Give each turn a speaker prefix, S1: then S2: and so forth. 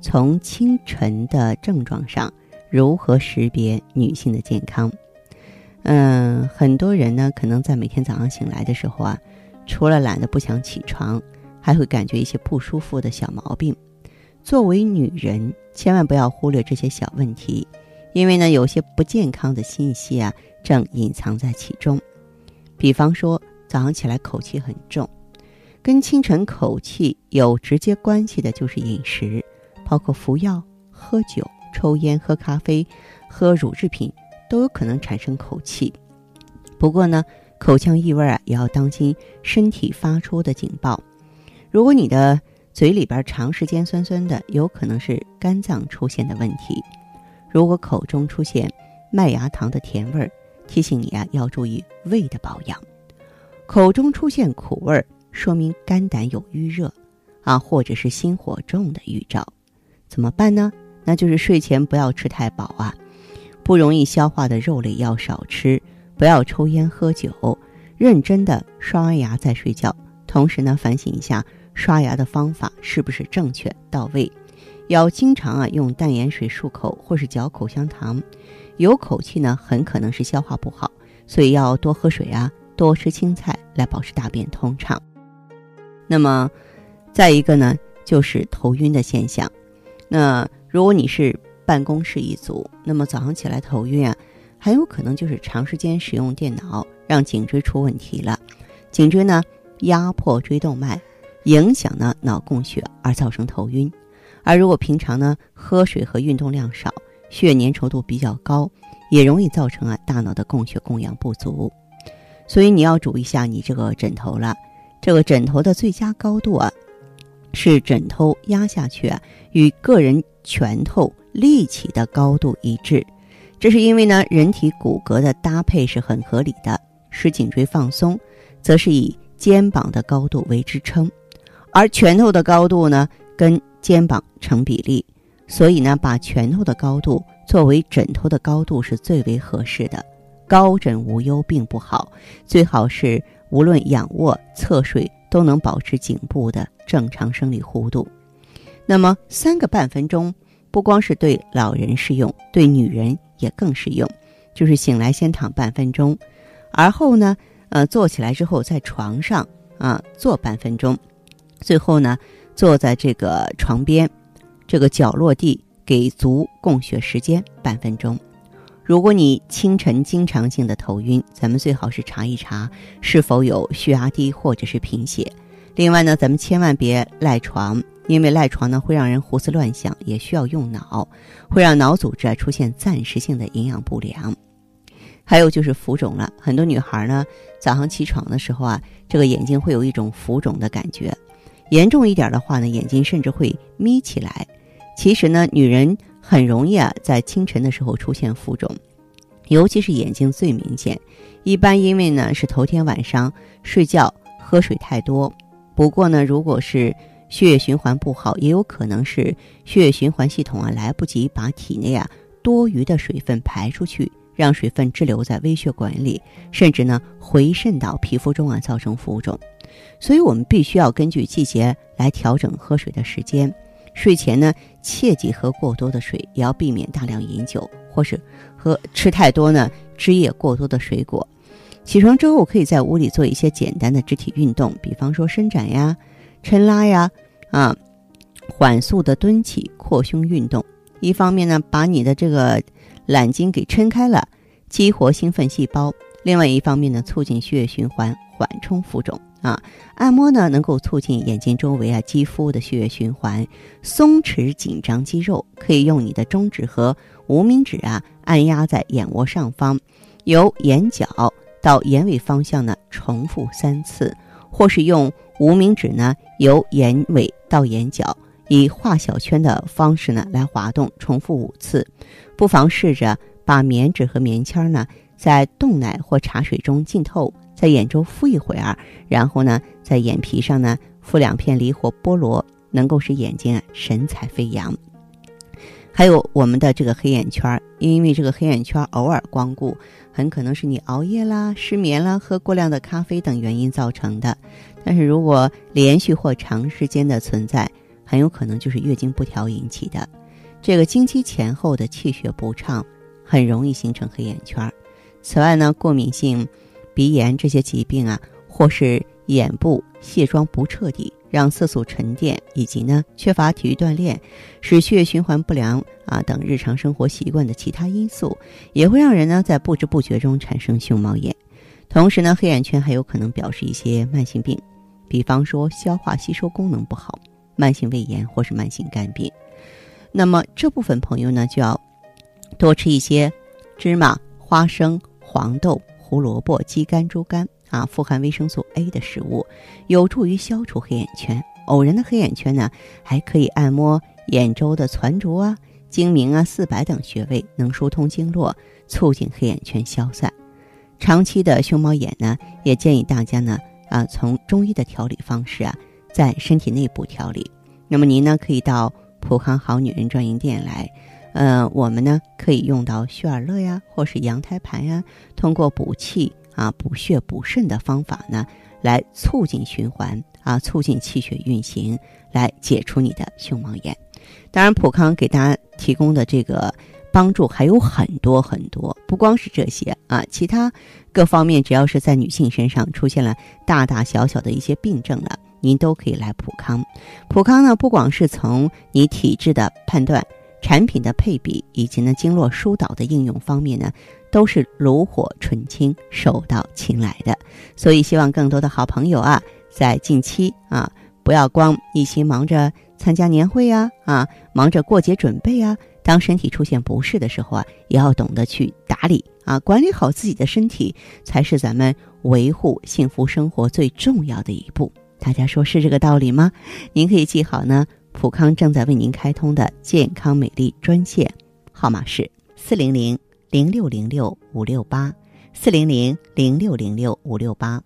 S1: 从清晨的症状上，如何识别女性的健康？嗯，很多人呢，可能在每天早上醒来的时候啊，除了懒得不想起床，还会感觉一些不舒服的小毛病。作为女人，千万不要忽略这些小问题，因为呢，有些不健康的信息啊，正隐藏在其中。比方说，早上起来口气很重，跟清晨口气有直接关系的就是饮食。包括服药、喝酒、抽烟、喝咖啡、喝乳制品，都有可能产生口气。不过呢，口腔异味啊，也要当心身体发出的警报。如果你的嘴里边长时间酸酸的，有可能是肝脏出现的问题。如果口中出现麦芽糖的甜味儿，提醒你啊，要注意胃的保养。口中出现苦味儿，说明肝胆有淤热，啊，或者是心火重的预兆。怎么办呢？那就是睡前不要吃太饱啊，不容易消化的肉类要少吃，不要抽烟喝酒，认真的刷完牙再睡觉。同时呢，反省一下刷牙的方法是不是正确到位。要经常啊用淡盐水漱口或是嚼口香糖。有口气呢，很可能是消化不好，所以要多喝水啊，多吃青菜来保持大便通畅。那么，再一个呢，就是头晕的现象。那如果你是办公室一族，那么早上起来头晕啊，很有可能就是长时间使用电脑让颈椎出问题了。颈椎呢压迫椎动脉，影响呢脑供血而造成头晕。而如果平常呢喝水和运动量少，血粘稠度比较高，也容易造成啊大脑的供血供氧不足。所以你要注意一下你这个枕头了，这个枕头的最佳高度啊。是枕头压下去啊，与个人拳头立起的高度一致。这是因为呢，人体骨骼的搭配是很合理的。使颈椎放松，则是以肩膀的高度为支撑，而拳头的高度呢，跟肩膀成比例。所以呢，把拳头的高度作为枕头的高度是最为合适的。高枕无忧并不好，最好是无论仰卧、侧睡。都能保持颈部的正常生理弧度。那么三个半分钟，不光是对老人适用，对女人也更适用。就是醒来先躺半分钟，而后呢，呃，坐起来之后在床上啊坐半分钟，最后呢，坐在这个床边这个角落地，给足供血时间半分钟。如果你清晨经常性的头晕，咱们最好是查一查是否有血压低或者是贫血。另外呢，咱们千万别赖床，因为赖床呢会让人胡思乱想，也需要用脑，会让脑组织出现暂时性的营养不良。还有就是浮肿了，很多女孩呢早上起床的时候啊，这个眼睛会有一种浮肿的感觉，严重一点的话呢，眼睛甚至会眯起来。其实呢，女人。很容易啊，在清晨的时候出现浮肿，尤其是眼睛最明显。一般因为呢是头天晚上睡觉喝水太多。不过呢，如果是血液循环不好，也有可能是血液循环系统啊来不及把体内啊多余的水分排出去，让水分滞留在微血管里，甚至呢回渗到皮肤中啊，造成浮肿。所以我们必须要根据季节来调整喝水的时间。睡前呢，切忌喝过多的水，也要避免大量饮酒，或是喝吃太多呢汁液过多的水果。起床之后，可以在屋里做一些简单的肢体运动，比方说伸展呀、抻拉呀，啊，缓速的蹲起、扩胸运动。一方面呢，把你的这个懒筋给撑开了，激活兴奋细胞；另外一方面呢，促进血液循环，缓冲浮肿啊。按摩呢，能够促进眼睛周围啊肌肤的血液循环，松弛紧张肌肉。可以用你的中指和无名指啊，按压在眼窝上方，由眼角到眼尾方向呢，重复三次，或是用无名指呢，由眼尾到眼角。以画小圈的方式呢来滑动，重复五次。不妨试着把棉纸和棉签呢在冻奶或茶水中浸透，在眼周敷一会儿，然后呢在眼皮上呢敷两片梨或菠萝，能够使眼睛啊神采飞扬。还有我们的这个黑眼圈，因为这个黑眼圈偶尔光顾，很可能是你熬夜啦、失眠啦、喝过量的咖啡等原因造成的。但是如果连续或长时间的存在，很有可能就是月经不调引起的，这个经期前后的气血不畅，很容易形成黑眼圈。此外呢，过敏性鼻炎这些疾病啊，或是眼部卸妆不彻底，让色素沉淀，以及呢缺乏体育锻炼，使血液循环不良啊等日常生活习惯的其他因素，也会让人呢在不知不觉中产生熊猫眼。同时呢，黑眼圈还有可能表示一些慢性病，比方说消化吸收功能不好。慢性胃炎或是慢性肝病，那么这部分朋友呢，就要多吃一些芝麻、花生、黄豆、胡萝卜、鸡肝、猪肝啊，富含维生素 A 的食物，有助于消除黑眼圈。偶然的黑眼圈呢，还可以按摩眼周的攒竹啊、睛明啊、四白等穴位，能疏通经络，促进黑眼圈消散。长期的熊猫眼呢，也建议大家呢啊，从中医的调理方式啊。在身体内部调理，那么您呢可以到普康好女人专营店来，呃，我们呢可以用到血尔乐呀，或是羊胎盘呀，通过补气啊、补血、补肾的方法呢，来促进循环啊，促进气血运行，来解除你的熊猫眼。当然，普康给大家提供的这个帮助还有很多很多，不光是这些啊，其他各方面只要是在女性身上出现了大大小小的一些病症了。您都可以来普康，普康呢，不光是从你体质的判断、产品的配比以及呢经络疏导的应用方面呢，都是炉火纯青、手到擒来的。所以，希望更多的好朋友啊，在近期啊，不要光一心忙着参加年会呀，啊，忙着过节准备啊，当身体出现不适的时候啊，也要懂得去打理啊，管理好自己的身体，才是咱们维护幸福生活最重要的一步。大家说是这个道理吗？您可以记好呢。普康正在为您开通的健康美丽专线号码是四零零零六零六五六八四零零零六零六五六八。